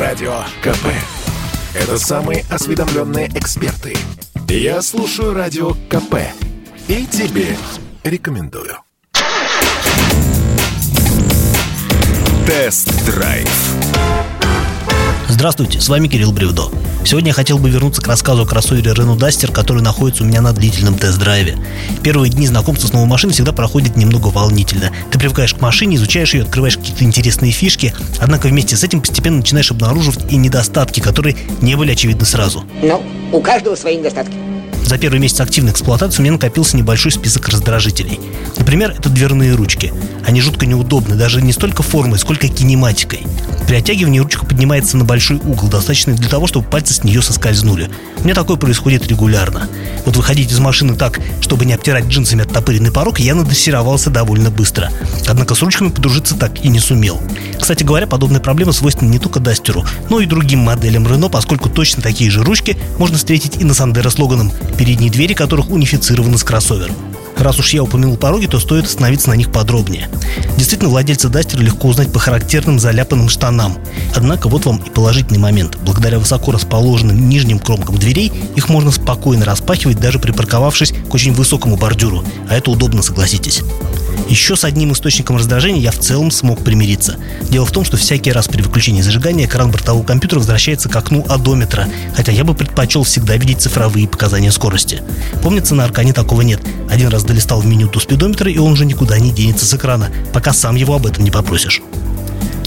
Радио КП. Это самые осведомленные эксперты. Я слушаю Радио КП. И тебе рекомендую. Тест-драйв. Здравствуйте, с вами Кирилл Бревдо. Сегодня я хотел бы вернуться к рассказу о кроссовере Renault Duster, который находится у меня на длительном тест-драйве. Первые дни знакомства с новой машиной всегда проходят немного волнительно. Ты привыкаешь к машине, изучаешь ее, открываешь какие-то интересные фишки, однако вместе с этим постепенно начинаешь обнаруживать и недостатки, которые не были очевидны сразу. Ну, у каждого свои недостатки. За первый месяц активной эксплуатации у меня накопился небольшой список раздражителей. Например, это дверные ручки. Они жутко неудобны, даже не столько формой, сколько кинематикой. При оттягивании ручка поднимается на большой угол, достаточный для того, чтобы пальцы с нее соскользнули. У меня такое происходит регулярно. Вот выходить из машины так, чтобы не обтирать джинсами оттопыренный порог, я надрессировался довольно быстро. Однако с ручками подружиться так и не сумел. Кстати говоря, подобная проблема свойственна не только Дастеру, но и другим моделям Renault, поскольку точно такие же ручки можно встретить и на Сандеро с Логаном, передние двери которых унифицированы с кроссовером. Раз уж я упомянул пороги, то стоит остановиться на них подробнее. Действительно, владельца Дастера легко узнать по характерным заляпанным штанам. Однако вот вам и положительный момент. Благодаря высоко расположенным нижним кромкам дверей их можно спокойно распахивать, даже припарковавшись к очень высокому бордюру. А это удобно, согласитесь. Еще с одним источником раздражения я в целом смог примириться. Дело в том, что всякий раз при выключении зажигания экран бортового компьютера возвращается к окну одометра, хотя я бы предпочел всегда видеть цифровые показания скорости. Помнится, на Аркане такого нет. Один раз долистал в меню до спидометра, и он уже никуда не денется с экрана, пока сам его об этом не попросишь.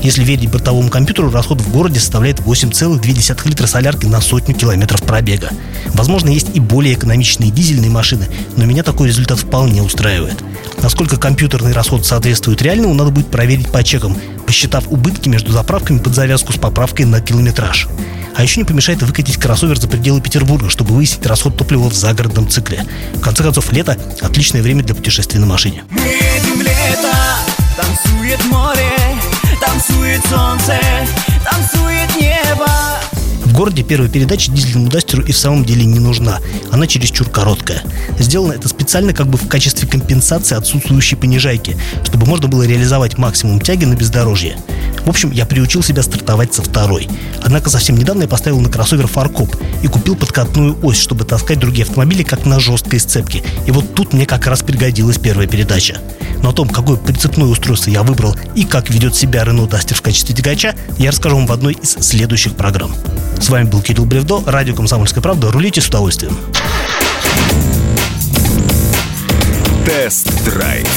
Если верить бортовому компьютеру, расход в городе составляет 8,2 литра солярки на сотню километров пробега. Возможно, есть и более экономичные дизельные машины, но меня такой результат вполне устраивает. Насколько компьютерный расход соответствует реальному, надо будет проверить по чекам, посчитав убытки между заправками под завязку с поправкой на километраж. А еще не помешает выкатить кроссовер за пределы Петербурга, чтобы выяснить расход топлива в загородном цикле. В конце концов, лето – отличное время для путешествий на машине. Мы лето, танцует море, В городе первая передача дизельному Дастеру и в самом деле не нужна. Она чересчур короткая. Сделано это специально как бы в качестве компенсации отсутствующей понижайки, чтобы можно было реализовать максимум тяги на бездорожье. В общем, я приучил себя стартовать со второй. Однако совсем недавно я поставил на кроссовер фаркоп и купил подкатную ось, чтобы таскать другие автомобили как на жесткой сцепке. И вот тут мне как раз пригодилась первая передача. Но о том, какое прицепное устройство я выбрал и как ведет себя Renault Duster в качестве тягача, я расскажу вам в одной из следующих программ. С вами был Кирилл Бревдо, радио «Комсомольская правда». Рулите с удовольствием. Тест-драйв